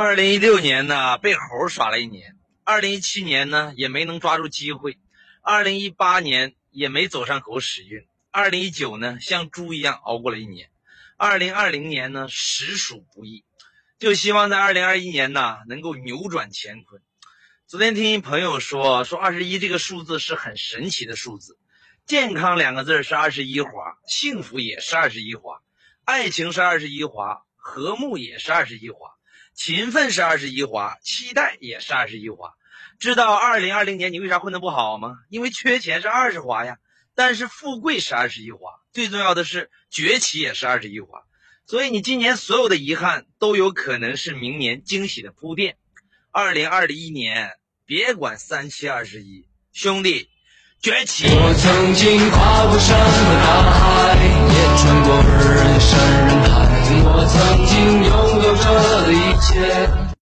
二零一六年呢，被猴耍了一年；二零一七年呢，也没能抓住机会；二零一八年也没走上狗屎运；二零一九呢，像猪一样熬过了一年；二零二零年呢，实属不易。就希望在二零二一年呢，能够扭转乾坤。昨天听一朋友说，说二十一这个数字是很神奇的数字，健康两个字是二十一划，幸福也是二十一划，爱情是二十一划，和睦也是二十一划。勤奋是二十一划，期待也是二十一划。知道二零二零年你为啥混得不好吗？因为缺钱是二十划呀。但是富贵是二十一划，最重要的是崛起也是二十一划。所以你今年所有的遗憾都有可能是明年惊喜的铺垫。二零二一年，别管三七二十一，兄弟，崛起！我曾经跨过山和大海，